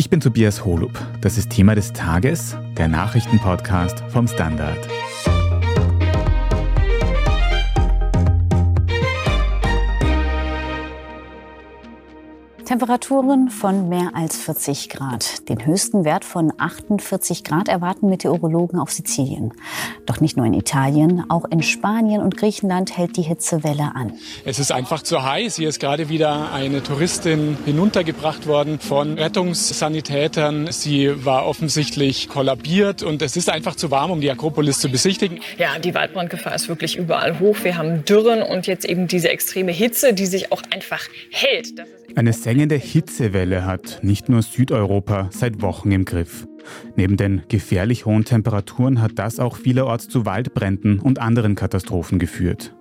Ich bin Tobias Holub. Das ist Thema des Tages, der Nachrichtenpodcast vom Standard. Temperaturen von mehr als 40 Grad. Den höchsten Wert von 48 Grad erwarten Meteorologen auf Sizilien. Doch nicht nur in Italien, auch in Spanien und Griechenland hält die Hitzewelle an. Es ist einfach zu heiß. Hier ist gerade wieder eine Touristin hinuntergebracht worden von Rettungssanitätern. Sie war offensichtlich kollabiert und es ist einfach zu warm, um die Akropolis zu besichtigen. Ja, die Waldbrandgefahr ist wirklich überall hoch. Wir haben Dürren und jetzt eben diese extreme Hitze, die sich auch einfach hält. Eine sengende Hitzewelle hat nicht nur Südeuropa seit Wochen im Griff. Neben den gefährlich hohen Temperaturen hat das auch vielerorts zu Waldbränden und anderen Katastrophen geführt.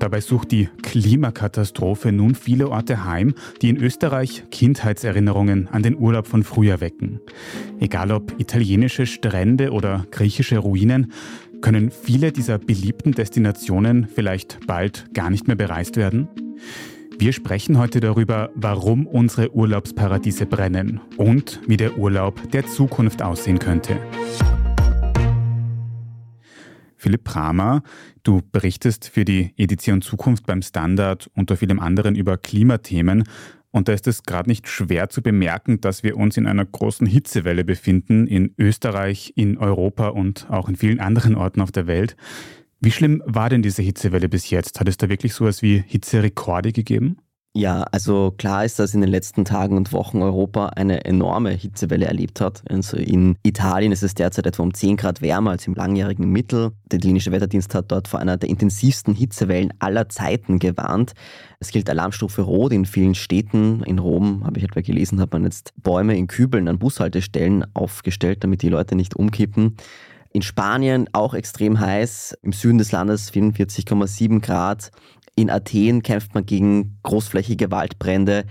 Dabei sucht die Klimakatastrophe nun viele Orte heim, die in Österreich Kindheitserinnerungen an den Urlaub von früher wecken. Egal ob italienische Strände oder griechische Ruinen, können viele dieser beliebten Destinationen vielleicht bald gar nicht mehr bereist werden? Wir sprechen heute darüber, warum unsere Urlaubsparadiese brennen und wie der Urlaub der Zukunft aussehen könnte. Philipp Pramer, du berichtest für die Edition Zukunft beim Standard unter vielem anderen über Klimathemen. Und da ist es gerade nicht schwer zu bemerken, dass wir uns in einer großen Hitzewelle befinden, in Österreich, in Europa und auch in vielen anderen Orten auf der Welt. Wie schlimm war denn diese Hitzewelle bis jetzt? Hat es da wirklich sowas wie Hitzerekorde gegeben? Ja, also klar ist, dass in den letzten Tagen und Wochen Europa eine enorme Hitzewelle erlebt hat. Also in Italien ist es derzeit etwa um 10 Grad wärmer als im langjährigen Mittel. Der Italienische Wetterdienst hat dort vor einer der intensivsten Hitzewellen aller Zeiten gewarnt. Es gilt Alarmstufe Rot in vielen Städten. In Rom, habe ich etwa gelesen, hat man jetzt Bäume in Kübeln an Bushaltestellen aufgestellt, damit die Leute nicht umkippen. In Spanien auch extrem heiß, im Süden des Landes 44,7 Grad. In Athen kämpft man gegen großflächige Waldbrände.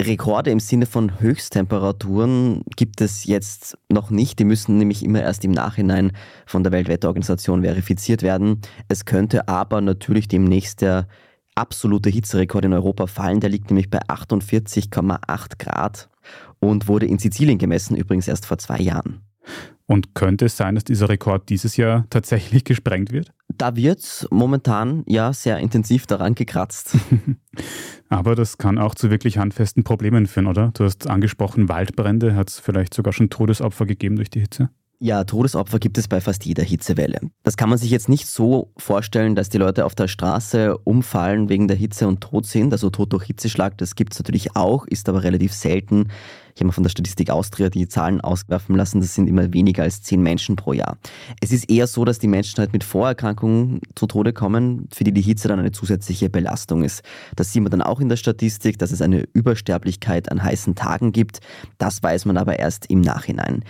Rekorde im Sinne von Höchsttemperaturen gibt es jetzt noch nicht. Die müssen nämlich immer erst im Nachhinein von der Weltwetterorganisation verifiziert werden. Es könnte aber natürlich demnächst der absolute Hitzerekord in Europa fallen. Der liegt nämlich bei 48,8 Grad und wurde in Sizilien gemessen, übrigens erst vor zwei Jahren. Und könnte es sein, dass dieser Rekord dieses Jahr tatsächlich gesprengt wird? Da wird momentan ja sehr intensiv daran gekratzt. Aber das kann auch zu wirklich handfesten Problemen führen, oder? Du hast angesprochen, Waldbrände. Hat es vielleicht sogar schon Todesopfer gegeben durch die Hitze? Ja, Todesopfer gibt es bei fast jeder Hitzewelle. Das kann man sich jetzt nicht so vorstellen, dass die Leute auf der Straße umfallen wegen der Hitze und tot sind. Also Tod durch Hitzeschlag, das gibt es natürlich auch, ist aber relativ selten. Ich habe mal von der Statistik Austria die Zahlen auswerfen lassen, das sind immer weniger als zehn Menschen pro Jahr. Es ist eher so, dass die Menschen halt mit Vorerkrankungen zu Tode kommen, für die die Hitze dann eine zusätzliche Belastung ist. Das sieht man dann auch in der Statistik, dass es eine Übersterblichkeit an heißen Tagen gibt. Das weiß man aber erst im Nachhinein.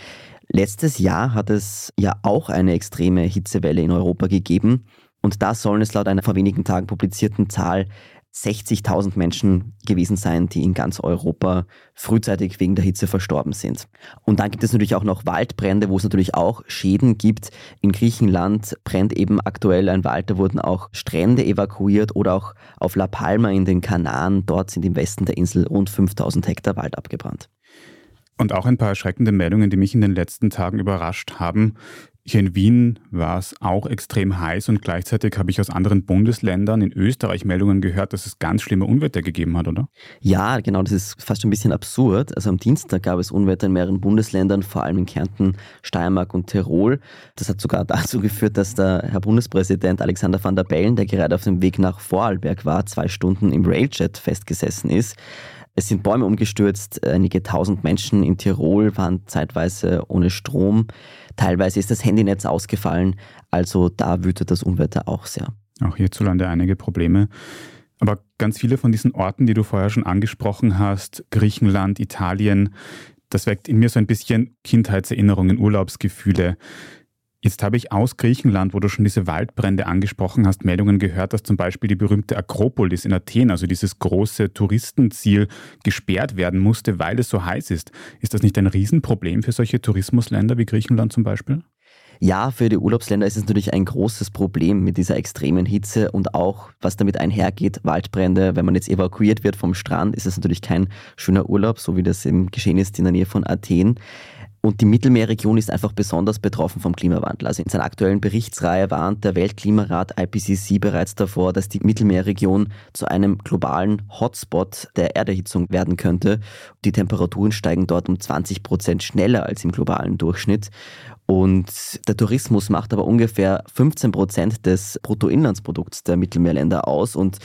Letztes Jahr hat es ja auch eine extreme Hitzewelle in Europa gegeben und da sollen es laut einer vor wenigen Tagen publizierten Zahl 60.000 Menschen gewesen sein, die in ganz Europa frühzeitig wegen der Hitze verstorben sind. Und dann gibt es natürlich auch noch Waldbrände, wo es natürlich auch Schäden gibt. In Griechenland brennt eben aktuell ein Wald, da wurden auch Strände evakuiert oder auch auf La Palma in den Kanaren. Dort sind im Westen der Insel rund 5000 Hektar Wald abgebrannt. Und auch ein paar erschreckende Meldungen, die mich in den letzten Tagen überrascht haben. Hier in Wien war es auch extrem heiß und gleichzeitig habe ich aus anderen Bundesländern in Österreich Meldungen gehört, dass es ganz schlimme Unwetter gegeben hat, oder? Ja, genau, das ist fast ein bisschen absurd. Also am Dienstag gab es Unwetter in mehreren Bundesländern, vor allem in Kärnten, Steiermark und Tirol. Das hat sogar dazu geführt, dass der Herr Bundespräsident Alexander van der Bellen, der gerade auf dem Weg nach Vorarlberg war, zwei Stunden im Railjet festgesessen ist. Es sind Bäume umgestürzt, einige tausend Menschen in Tirol waren zeitweise ohne Strom, teilweise ist das Handynetz ausgefallen, also da wütet das Unwetter auch sehr. Auch hierzulande einige Probleme. Aber ganz viele von diesen Orten, die du vorher schon angesprochen hast, Griechenland, Italien, das weckt in mir so ein bisschen Kindheitserinnerungen, Urlaubsgefühle. Jetzt habe ich aus Griechenland, wo du schon diese Waldbrände angesprochen hast, Meldungen gehört, dass zum Beispiel die berühmte Akropolis in Athen, also dieses große Touristenziel, gesperrt werden musste, weil es so heiß ist. Ist das nicht ein Riesenproblem für solche Tourismusländer wie Griechenland zum Beispiel? Ja, für die Urlaubsländer ist es natürlich ein großes Problem mit dieser extremen Hitze und auch, was damit einhergeht, Waldbrände. Wenn man jetzt evakuiert wird vom Strand, ist es natürlich kein schöner Urlaub, so wie das eben geschehen ist in der Nähe von Athen. Und die Mittelmeerregion ist einfach besonders betroffen vom Klimawandel. Also in seiner aktuellen Berichtsreihe warnt der Weltklimarat IPCC bereits davor, dass die Mittelmeerregion zu einem globalen Hotspot der Erderhitzung werden könnte. Die Temperaturen steigen dort um 20 Prozent schneller als im globalen Durchschnitt. Und der Tourismus macht aber ungefähr 15 Prozent des Bruttoinlandsprodukts der Mittelmeerländer aus. Und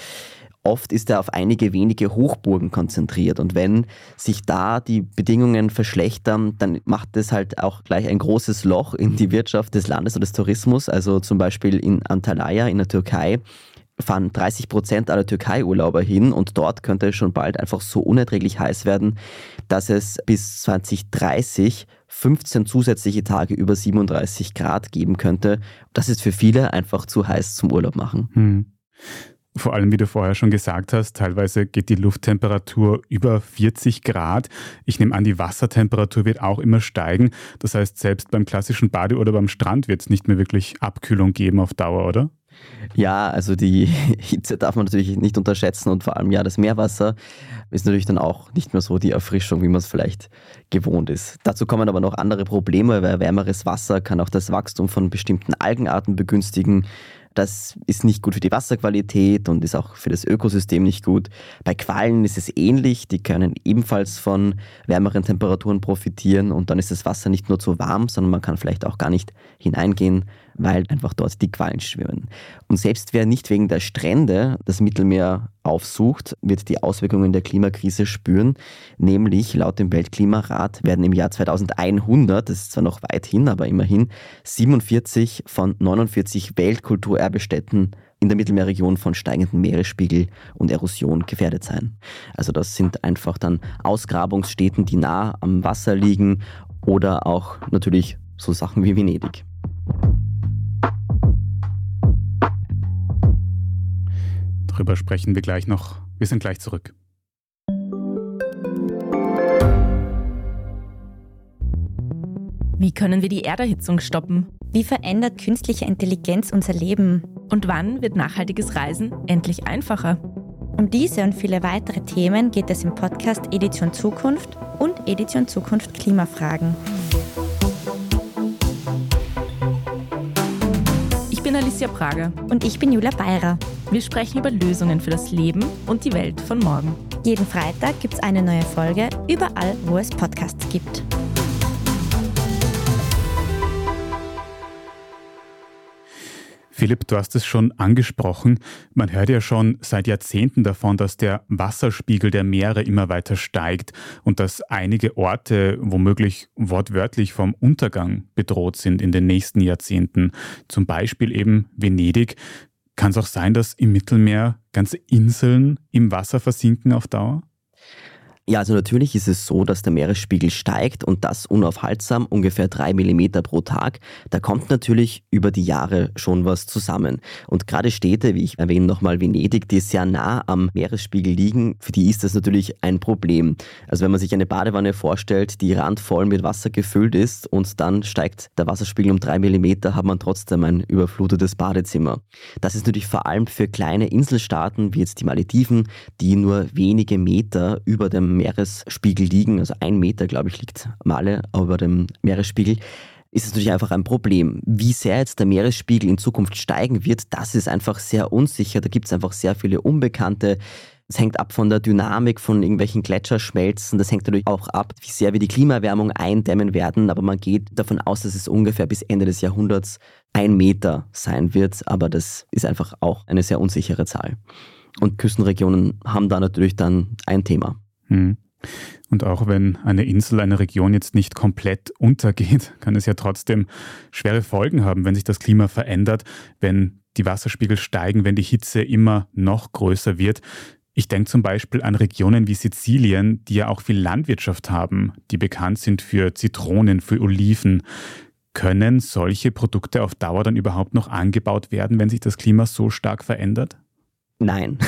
Oft ist er auf einige wenige Hochburgen konzentriert und wenn sich da die Bedingungen verschlechtern, dann macht es halt auch gleich ein großes Loch in die Wirtschaft des Landes oder des Tourismus. Also zum Beispiel in Antalya in der Türkei fahren 30 Prozent aller Türkei-Urlauber hin und dort könnte es schon bald einfach so unerträglich heiß werden, dass es bis 2030 15 zusätzliche Tage über 37 Grad geben könnte. Das ist für viele einfach zu heiß zum Urlaub machen. Hm. Vor allem, wie du vorher schon gesagt hast, teilweise geht die Lufttemperatur über 40 Grad. Ich nehme an, die Wassertemperatur wird auch immer steigen. Das heißt, selbst beim klassischen Bade oder beim Strand wird es nicht mehr wirklich Abkühlung geben auf Dauer, oder? Ja, also die Hitze darf man natürlich nicht unterschätzen und vor allem ja, das Meerwasser ist natürlich dann auch nicht mehr so die Erfrischung, wie man es vielleicht gewohnt ist. Dazu kommen aber noch andere Probleme, weil wärmeres Wasser kann auch das Wachstum von bestimmten Algenarten begünstigen. Das ist nicht gut für die Wasserqualität und ist auch für das Ökosystem nicht gut. Bei Quallen ist es ähnlich. Die können ebenfalls von wärmeren Temperaturen profitieren und dann ist das Wasser nicht nur zu warm, sondern man kann vielleicht auch gar nicht hineingehen weil einfach dort die Quallen schwimmen. Und selbst wer nicht wegen der Strände das Mittelmeer aufsucht, wird die Auswirkungen der Klimakrise spüren. Nämlich laut dem Weltklimarat werden im Jahr 2100, das ist zwar noch weit hin, aber immerhin, 47 von 49 Weltkulturerbestätten in der Mittelmeerregion von steigendem Meeresspiegel und Erosion gefährdet sein. Also das sind einfach dann Ausgrabungsstätten, die nah am Wasser liegen oder auch natürlich so Sachen wie Venedig. Darüber sprechen wir gleich noch. Wir sind gleich zurück. Wie können wir die Erderhitzung stoppen? Wie verändert künstliche Intelligenz unser Leben? Und wann wird nachhaltiges Reisen endlich einfacher? Um diese und viele weitere Themen geht es im Podcast Edition Zukunft und Edition Zukunft Klimafragen. Ich bin Alicia Prager. Und ich bin Julia Beirer. Wir sprechen über Lösungen für das Leben und die Welt von morgen. Jeden Freitag gibt es eine neue Folge, überall, wo es Podcasts gibt. Philipp, du hast es schon angesprochen. Man hört ja schon seit Jahrzehnten davon, dass der Wasserspiegel der Meere immer weiter steigt und dass einige Orte womöglich wortwörtlich vom Untergang bedroht sind in den nächsten Jahrzehnten. Zum Beispiel eben Venedig. Kann es auch sein, dass im Mittelmeer ganze Inseln im Wasser versinken auf Dauer? Ja, also natürlich ist es so, dass der Meeresspiegel steigt und das unaufhaltsam, ungefähr drei Millimeter pro Tag. Da kommt natürlich über die Jahre schon was zusammen. Und gerade Städte, wie ich erwähne nochmal Venedig, die sehr nah am Meeresspiegel liegen, für die ist das natürlich ein Problem. Also wenn man sich eine Badewanne vorstellt, die randvoll mit Wasser gefüllt ist und dann steigt der Wasserspiegel um drei Millimeter, hat man trotzdem ein überflutetes Badezimmer. Das ist natürlich vor allem für kleine Inselstaaten wie jetzt die Malediven, die nur wenige Meter über dem Meeresspiegel liegen, also ein Meter, glaube ich, liegt Male über dem Meeresspiegel, ist es natürlich einfach ein Problem. Wie sehr jetzt der Meeresspiegel in Zukunft steigen wird, das ist einfach sehr unsicher. Da gibt es einfach sehr viele Unbekannte. Es hängt ab von der Dynamik von irgendwelchen Gletscherschmelzen. Das hängt natürlich auch ab, wie sehr wir die Klimaerwärmung eindämmen werden. Aber man geht davon aus, dass es ungefähr bis Ende des Jahrhunderts ein Meter sein wird. Aber das ist einfach auch eine sehr unsichere Zahl. Und Küstenregionen haben da natürlich dann ein Thema. Hm. Und auch wenn eine Insel, eine Region jetzt nicht komplett untergeht, kann es ja trotzdem schwere Folgen haben, wenn sich das Klima verändert, wenn die Wasserspiegel steigen, wenn die Hitze immer noch größer wird. Ich denke zum Beispiel an Regionen wie Sizilien, die ja auch viel Landwirtschaft haben, die bekannt sind für Zitronen, für Oliven. Können solche Produkte auf Dauer dann überhaupt noch angebaut werden, wenn sich das Klima so stark verändert? Nein.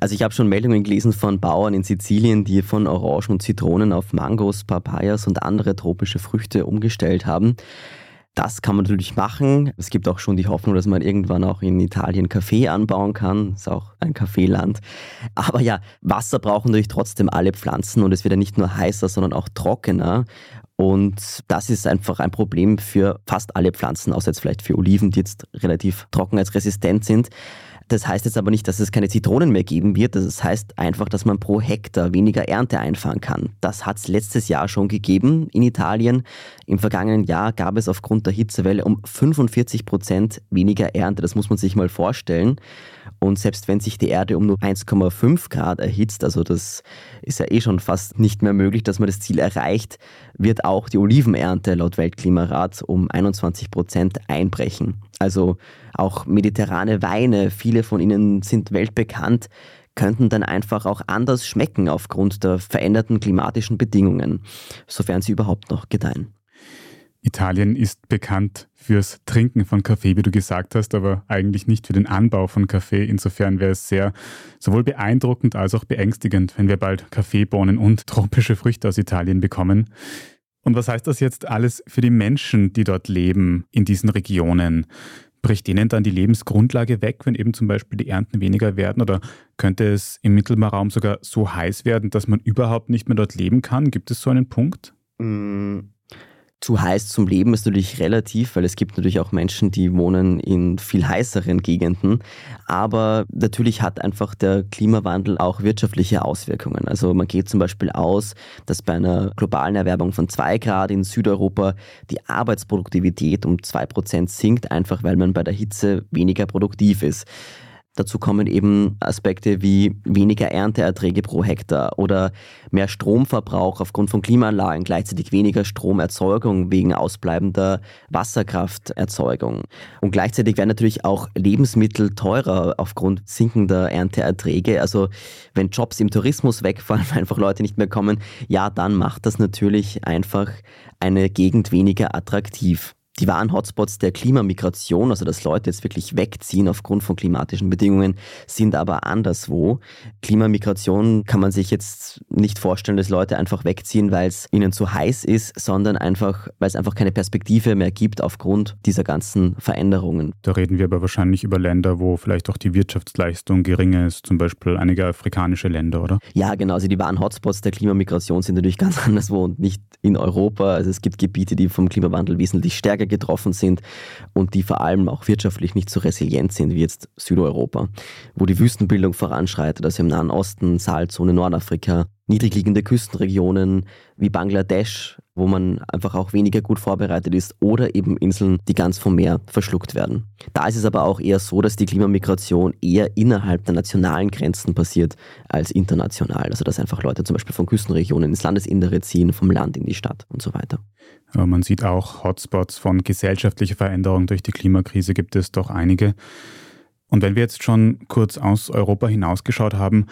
Also ich habe schon Meldungen gelesen von Bauern in Sizilien, die von Orangen und Zitronen auf Mangos, Papayas und andere tropische Früchte umgestellt haben. Das kann man natürlich machen. Es gibt auch schon die Hoffnung, dass man irgendwann auch in Italien Kaffee anbauen kann. Ist auch ein Kaffeeland. Aber ja, Wasser brauchen natürlich trotzdem alle Pflanzen und es wird ja nicht nur heißer, sondern auch trockener. Und das ist einfach ein Problem für fast alle Pflanzen, außer jetzt vielleicht für Oliven, die jetzt relativ trockenheitsresistent sind. Das heißt jetzt aber nicht, dass es keine Zitronen mehr geben wird. Das heißt einfach, dass man pro Hektar weniger Ernte einfahren kann. Das hat es letztes Jahr schon gegeben in Italien. Im vergangenen Jahr gab es aufgrund der Hitzewelle um 45 Prozent weniger Ernte. Das muss man sich mal vorstellen. Und selbst wenn sich die Erde um nur 1,5 Grad erhitzt, also das ist ja eh schon fast nicht mehr möglich, dass man das Ziel erreicht, wird auch die Olivenernte laut Weltklimarat um 21 Prozent einbrechen. Also auch mediterrane Weine, viele von ihnen sind weltbekannt, könnten dann einfach auch anders schmecken aufgrund der veränderten klimatischen Bedingungen, sofern sie überhaupt noch gedeihen. Italien ist bekannt fürs Trinken von Kaffee, wie du gesagt hast, aber eigentlich nicht für den Anbau von Kaffee. Insofern wäre es sehr sowohl beeindruckend als auch beängstigend, wenn wir bald Kaffeebohnen und tropische Früchte aus Italien bekommen. Und was heißt das jetzt alles für die Menschen, die dort leben, in diesen Regionen? Bricht denen dann die Lebensgrundlage weg, wenn eben zum Beispiel die Ernten weniger werden? Oder könnte es im Mittelmeerraum sogar so heiß werden, dass man überhaupt nicht mehr dort leben kann? Gibt es so einen Punkt? Mm, zu heiß zum Leben ist natürlich relativ, weil es gibt natürlich auch Menschen, die wohnen in viel heißeren Gegenden. Aber natürlich hat einfach der Klimawandel auch wirtschaftliche Auswirkungen. Also man geht zum Beispiel aus, dass bei einer globalen Erwärmung von zwei Grad in Südeuropa die Arbeitsproduktivität um zwei Prozent sinkt, einfach weil man bei der Hitze weniger produktiv ist. Dazu kommen eben Aspekte wie weniger Ernteerträge pro Hektar oder mehr Stromverbrauch aufgrund von Klimaanlagen, gleichzeitig weniger Stromerzeugung wegen ausbleibender Wasserkrafterzeugung. Und gleichzeitig werden natürlich auch Lebensmittel teurer aufgrund sinkender Ernteerträge. Also wenn Jobs im Tourismus wegfallen, weil einfach Leute nicht mehr kommen, ja, dann macht das natürlich einfach eine Gegend weniger attraktiv die wahren Hotspots der Klimamigration, also dass Leute jetzt wirklich wegziehen aufgrund von klimatischen Bedingungen, sind aber anderswo. Klimamigration kann man sich jetzt nicht vorstellen, dass Leute einfach wegziehen, weil es ihnen zu heiß ist, sondern einfach, weil es einfach keine Perspektive mehr gibt aufgrund dieser ganzen Veränderungen. Da reden wir aber wahrscheinlich über Länder, wo vielleicht auch die Wirtschaftsleistung gering ist, zum Beispiel einige afrikanische Länder, oder? Ja, genau. Also die wahren Hotspots der Klimamigration sind natürlich ganz anderswo und nicht in Europa. Also es gibt Gebiete, die vom Klimawandel wesentlich stärker getroffen sind und die vor allem auch wirtschaftlich nicht so resilient sind wie jetzt Südeuropa, wo die Wüstenbildung voranschreitet, also im Nahen Osten, Saalzone, Nordafrika, niedrigliegende Küstenregionen wie Bangladesch, wo man einfach auch weniger gut vorbereitet ist, oder eben Inseln, die ganz vom Meer verschluckt werden. Da ist es aber auch eher so, dass die Klimamigration eher innerhalb der nationalen Grenzen passiert als international. Also dass einfach Leute zum Beispiel von Küstenregionen ins Landesinnere ziehen, vom Land in die Stadt und so weiter. Aber man sieht auch Hotspots von gesellschaftlicher Veränderung durch die Klimakrise gibt es doch einige. Und wenn wir jetzt schon kurz aus Europa hinausgeschaut haben,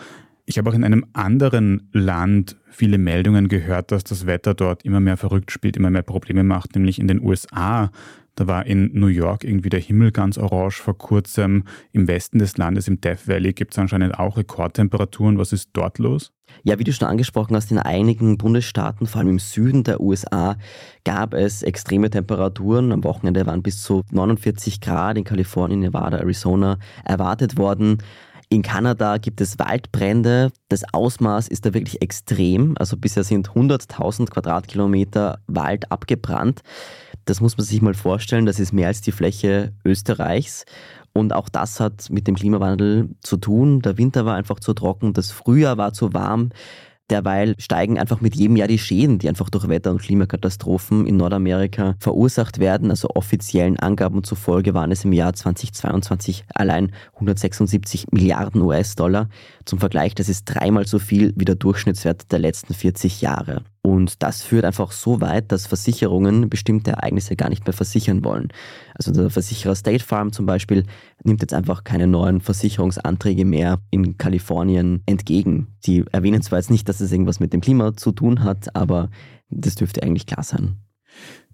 ich habe auch in einem anderen Land viele Meldungen gehört, dass das Wetter dort immer mehr verrückt spielt, immer mehr Probleme macht, nämlich in den USA. Da war in New York irgendwie der Himmel ganz orange vor kurzem. Im Westen des Landes, im Death Valley, gibt es anscheinend auch Rekordtemperaturen. Was ist dort los? Ja, wie du schon angesprochen hast, in einigen Bundesstaaten, vor allem im Süden der USA, gab es extreme Temperaturen. Am Wochenende waren bis zu 49 Grad in Kalifornien, Nevada, Arizona erwartet worden. In Kanada gibt es Waldbrände. Das Ausmaß ist da wirklich extrem. Also bisher sind 100.000 Quadratkilometer Wald abgebrannt. Das muss man sich mal vorstellen. Das ist mehr als die Fläche Österreichs. Und auch das hat mit dem Klimawandel zu tun. Der Winter war einfach zu trocken, das Frühjahr war zu warm. Derweil steigen einfach mit jedem Jahr die Schäden, die einfach durch Wetter- und Klimakatastrophen in Nordamerika verursacht werden. Also offiziellen Angaben zufolge waren es im Jahr 2022 allein 176 Milliarden US-Dollar. Zum Vergleich, das ist dreimal so viel wie der Durchschnittswert der letzten 40 Jahre. Und das führt einfach so weit, dass Versicherungen bestimmte Ereignisse gar nicht mehr versichern wollen. Also der Versicherer State Farm zum Beispiel nimmt jetzt einfach keine neuen Versicherungsanträge mehr in Kalifornien entgegen. Sie erwähnen zwar jetzt nicht, dass es irgendwas mit dem Klima zu tun hat, aber das dürfte eigentlich klar sein.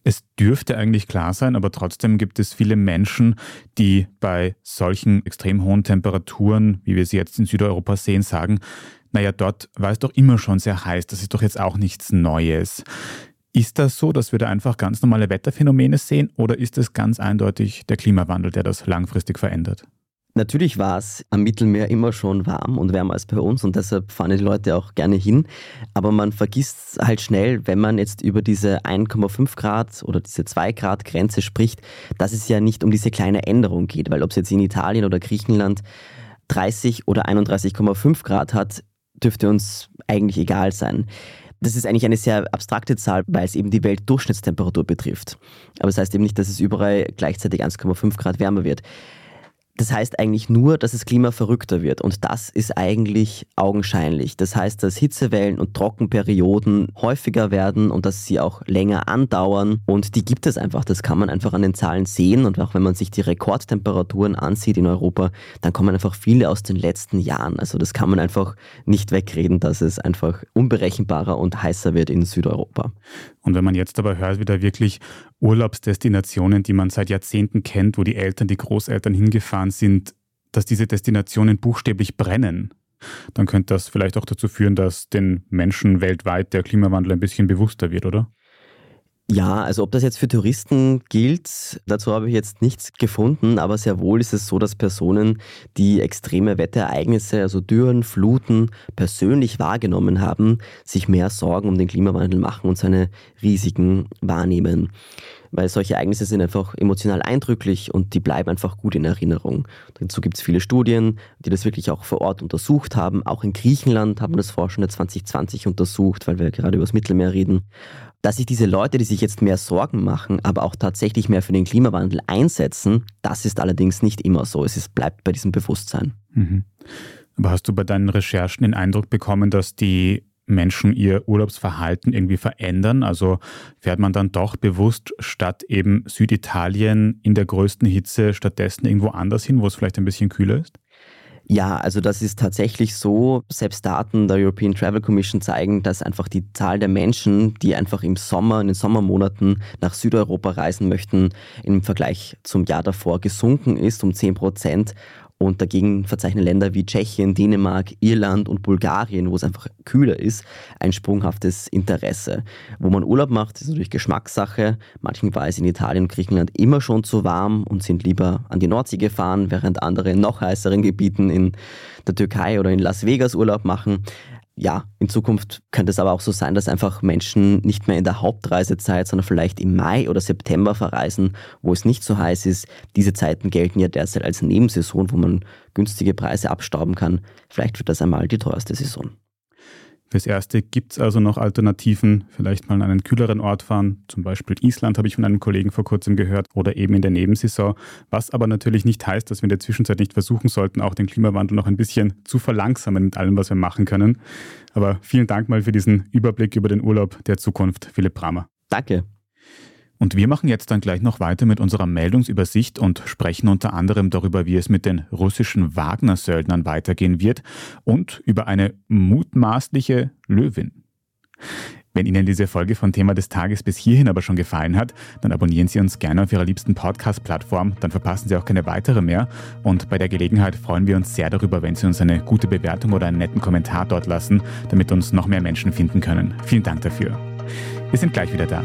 Es dürfte eigentlich klar sein, aber trotzdem gibt es viele Menschen, die bei solchen extrem hohen Temperaturen, wie wir sie jetzt in Südeuropa sehen, sagen, naja, dort war es doch immer schon sehr heiß, das ist doch jetzt auch nichts Neues. Ist das so, dass wir da einfach ganz normale Wetterphänomene sehen oder ist es ganz eindeutig der Klimawandel, der das langfristig verändert? Natürlich war es am Mittelmeer immer schon warm und wärmer als bei uns und deshalb fahren die Leute auch gerne hin. Aber man vergisst halt schnell, wenn man jetzt über diese 1,5 Grad oder diese 2 Grad Grenze spricht, dass es ja nicht um diese kleine Änderung geht, weil ob es jetzt in Italien oder Griechenland 30 oder 31,5 Grad hat, dürfte uns eigentlich egal sein. Das ist eigentlich eine sehr abstrakte Zahl, weil es eben die Weltdurchschnittstemperatur betrifft. Aber das heißt eben nicht, dass es überall gleichzeitig 1,5 Grad wärmer wird. Das heißt eigentlich nur, dass das Klima verrückter wird und das ist eigentlich augenscheinlich. Das heißt, dass Hitzewellen und Trockenperioden häufiger werden und dass sie auch länger andauern und die gibt es einfach. Das kann man einfach an den Zahlen sehen und auch wenn man sich die Rekordtemperaturen ansieht in Europa, dann kommen einfach viele aus den letzten Jahren. Also das kann man einfach nicht wegreden, dass es einfach unberechenbarer und heißer wird in Südeuropa. Und wenn man jetzt aber hört, wie da wirklich Urlaubsdestinationen, die man seit Jahrzehnten kennt, wo die Eltern, die Großeltern hingefahren sind, dass diese Destinationen buchstäblich brennen, dann könnte das vielleicht auch dazu führen, dass den Menschen weltweit der Klimawandel ein bisschen bewusster wird, oder? Ja, also ob das jetzt für Touristen gilt, dazu habe ich jetzt nichts gefunden, aber sehr wohl ist es so, dass Personen, die extreme Wetterereignisse, also Dürren, Fluten, persönlich wahrgenommen haben, sich mehr Sorgen um den Klimawandel machen und seine Risiken wahrnehmen. Weil solche Ereignisse sind einfach emotional eindrücklich und die bleiben einfach gut in Erinnerung. Dazu gibt es viele Studien, die das wirklich auch vor Ort untersucht haben. Auch in Griechenland haben das Forschende 2020 untersucht, weil wir gerade über das Mittelmeer reden dass sich diese Leute, die sich jetzt mehr Sorgen machen, aber auch tatsächlich mehr für den Klimawandel einsetzen, das ist allerdings nicht immer so. Es ist, bleibt bei diesem Bewusstsein. Mhm. Aber hast du bei deinen Recherchen den Eindruck bekommen, dass die Menschen ihr Urlaubsverhalten irgendwie verändern? Also fährt man dann doch bewusst statt eben Süditalien in der größten Hitze stattdessen irgendwo anders hin, wo es vielleicht ein bisschen kühler ist? Ja, also das ist tatsächlich so. Selbst Daten der European Travel Commission zeigen, dass einfach die Zahl der Menschen, die einfach im Sommer, in den Sommermonaten nach Südeuropa reisen möchten, im Vergleich zum Jahr davor gesunken ist um 10 Prozent. Und dagegen verzeichnen Länder wie Tschechien, Dänemark, Irland und Bulgarien, wo es einfach kühler ist, ein sprunghaftes Interesse. Wo man Urlaub macht, ist natürlich Geschmackssache. Manchen war es in Italien und Griechenland immer schon zu warm und sind lieber an die Nordsee gefahren, während andere in noch heißeren Gebieten in der Türkei oder in Las Vegas Urlaub machen ja, in Zukunft könnte es aber auch so sein, dass einfach Menschen nicht mehr in der Hauptreisezeit, sondern vielleicht im Mai oder September verreisen, wo es nicht so heiß ist. Diese Zeiten gelten ja derzeit als Nebensaison, wo man günstige Preise abstauben kann. Vielleicht wird das einmal die teuerste Saison. Fürs Erste gibt es also noch Alternativen, vielleicht mal an einen kühleren Ort fahren, zum Beispiel Island habe ich von einem Kollegen vor kurzem gehört, oder eben in der Nebensaison, was aber natürlich nicht heißt, dass wir in der Zwischenzeit nicht versuchen sollten, auch den Klimawandel noch ein bisschen zu verlangsamen mit allem, was wir machen können. Aber vielen Dank mal für diesen Überblick über den Urlaub der Zukunft, Philipp Bramer. Danke. Und wir machen jetzt dann gleich noch weiter mit unserer Meldungsübersicht und sprechen unter anderem darüber, wie es mit den russischen Wagner-Söldnern weitergehen wird und über eine mutmaßliche Löwin. Wenn Ihnen diese Folge von Thema des Tages bis hierhin aber schon gefallen hat, dann abonnieren Sie uns gerne auf Ihrer liebsten Podcast-Plattform, dann verpassen Sie auch keine weitere mehr. Und bei der Gelegenheit freuen wir uns sehr darüber, wenn Sie uns eine gute Bewertung oder einen netten Kommentar dort lassen, damit uns noch mehr Menschen finden können. Vielen Dank dafür. Wir sind gleich wieder da.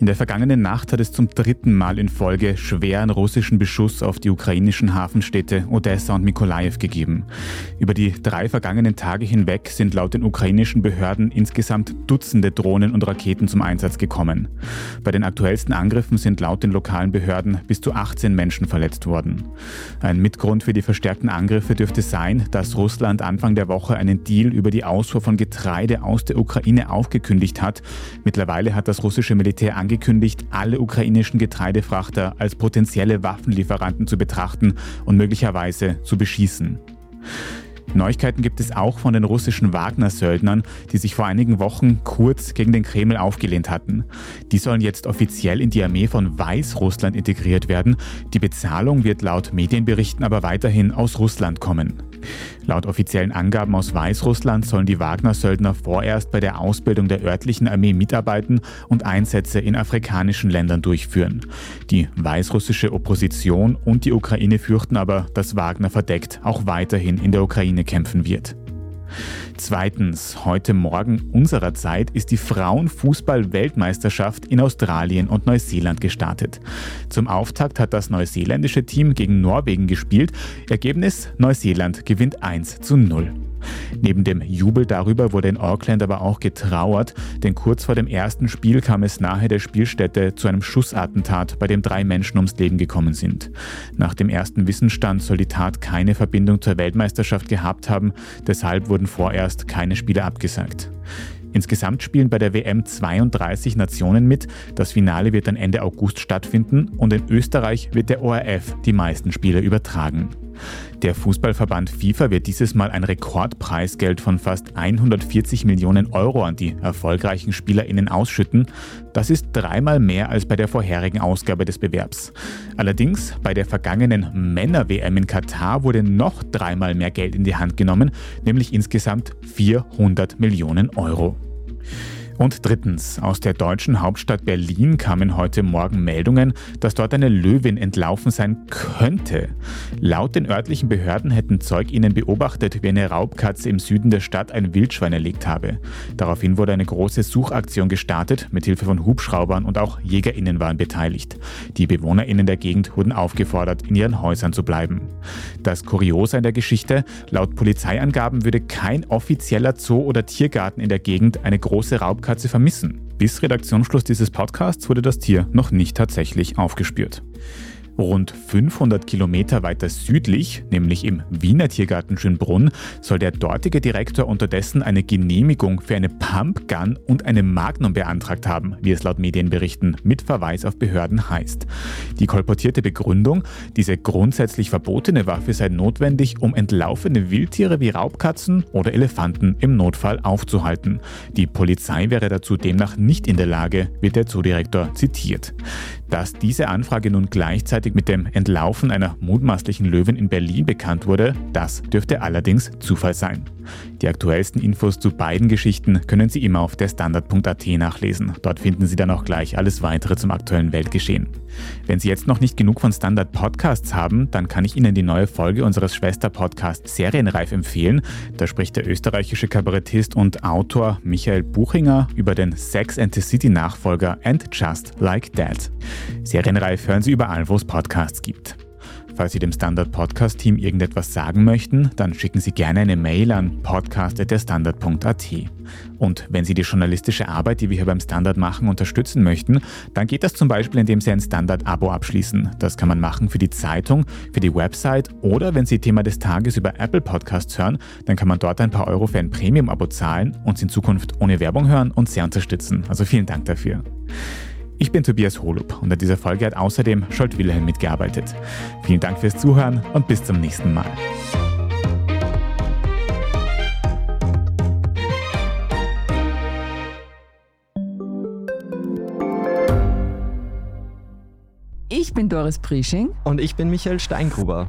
In der vergangenen Nacht hat es zum dritten Mal in Folge schweren russischen Beschuss auf die ukrainischen Hafenstädte Odessa und Mikolaev gegeben. Über die drei vergangenen Tage hinweg sind laut den ukrainischen Behörden insgesamt Dutzende Drohnen und Raketen zum Einsatz gekommen. Bei den aktuellsten Angriffen sind laut den lokalen Behörden bis zu 18 Menschen verletzt worden. Ein Mitgrund für die verstärkten Angriffe dürfte sein, dass Russland Anfang der Woche einen Deal über die Ausfuhr von Getreide aus der Ukraine aufgekündigt hat. Mittlerweile hat das russische Militär angekündigt, alle ukrainischen Getreidefrachter als potenzielle Waffenlieferanten zu betrachten und möglicherweise zu beschießen. Neuigkeiten gibt es auch von den russischen Wagner-Söldnern, die sich vor einigen Wochen kurz gegen den Kreml aufgelehnt hatten. Die sollen jetzt offiziell in die Armee von Weißrussland integriert werden. Die Bezahlung wird laut Medienberichten aber weiterhin aus Russland kommen. Laut offiziellen Angaben aus Weißrussland sollen die Wagner-Söldner vorerst bei der Ausbildung der örtlichen Armee mitarbeiten und Einsätze in afrikanischen Ländern durchführen. Die weißrussische Opposition und die Ukraine fürchten aber, dass Wagner verdeckt auch weiterhin in der Ukraine kämpfen wird. Zweitens, heute Morgen unserer Zeit ist die Frauenfußball-Weltmeisterschaft in Australien und Neuseeland gestartet. Zum Auftakt hat das neuseeländische Team gegen Norwegen gespielt. Ergebnis: Neuseeland gewinnt 1 zu 0. Neben dem Jubel darüber wurde in Auckland aber auch getrauert, denn kurz vor dem ersten Spiel kam es nahe der Spielstätte zu einem Schussattentat, bei dem drei Menschen ums Leben gekommen sind. Nach dem ersten Wissensstand soll die Tat keine Verbindung zur Weltmeisterschaft gehabt haben, deshalb wurden vorerst keine Spiele abgesagt. Insgesamt spielen bei der WM 32 Nationen mit. Das Finale wird dann Ende August stattfinden und in Österreich wird der ORF die meisten Spiele übertragen. Der Fußballverband FIFA wird dieses Mal ein Rekordpreisgeld von fast 140 Millionen Euro an die erfolgreichen SpielerInnen ausschütten. Das ist dreimal mehr als bei der vorherigen Ausgabe des Bewerbs. Allerdings bei der vergangenen Männer-WM in Katar wurde noch dreimal mehr Geld in die Hand genommen, nämlich insgesamt 400 Millionen Euro. Und drittens, aus der deutschen Hauptstadt Berlin kamen heute Morgen Meldungen, dass dort eine Löwin entlaufen sein könnte. Laut den örtlichen Behörden hätten ZeugInnen beobachtet, wie eine Raubkatze im Süden der Stadt ein Wildschwein erlegt habe. Daraufhin wurde eine große Suchaktion gestartet, mit Hilfe von Hubschraubern und auch JägerInnen waren beteiligt. Die BewohnerInnen der Gegend wurden aufgefordert, in ihren Häusern zu bleiben. Das Kuriose an der Geschichte, laut Polizeiangaben würde kein offizieller Zoo oder Tiergarten in der Gegend eine große Raubkatze Raubkatze vermissen. Bis Redaktionsschluss dieses Podcasts wurde das Tier noch nicht tatsächlich aufgespürt. Rund 500 Kilometer weiter südlich, nämlich im Wiener Tiergarten Schönbrunn, soll der dortige Direktor unterdessen eine Genehmigung für eine Pumpgun und eine Magnum beantragt haben, wie es laut Medienberichten mit Verweis auf Behörden heißt. Die kolportierte Begründung, diese grundsätzlich verbotene Waffe sei notwendig, um entlaufene Wildtiere wie Raubkatzen oder Elefanten im Notfall aufzuhalten. Die Polizei wäre dazu demnach nicht in der Lage, wird der Zoodirektor zitiert. Dass diese Anfrage nun gleichzeitig mit dem Entlaufen einer mutmaßlichen Löwin in Berlin bekannt wurde, das dürfte allerdings Zufall sein. Die aktuellsten Infos zu beiden Geschichten können Sie immer auf der Standard.at nachlesen. Dort finden Sie dann auch gleich alles weitere zum aktuellen Weltgeschehen. Wenn Sie jetzt noch nicht genug von Standard Podcasts haben, dann kann ich Ihnen die neue Folge unseres Schwester-Podcasts Serienreif empfehlen. Da spricht der österreichische Kabarettist und Autor Michael Buchinger über den Sex and the City Nachfolger And Just Like That. Serienreif hören Sie überall, wo es Podcasts gibt. Falls Sie dem Standard Podcast Team irgendetwas sagen möchten, dann schicken Sie gerne eine Mail an podcast.derstandard.at. Und wenn Sie die journalistische Arbeit, die wir hier beim Standard machen, unterstützen möchten, dann geht das zum Beispiel, indem Sie ein Standard-Abo abschließen. Das kann man machen für die Zeitung, für die Website oder wenn Sie Thema des Tages über Apple Podcasts hören, dann kann man dort ein paar Euro für ein Premium-Abo zahlen und in Zukunft ohne Werbung hören und sehr unterstützen. Also vielen Dank dafür. Ich bin Tobias Holub und an dieser Folge hat außerdem Scholt Wilhelm mitgearbeitet. Vielen Dank fürs Zuhören und bis zum nächsten Mal. Ich bin Doris Prisching. Und ich bin Michael Steingruber.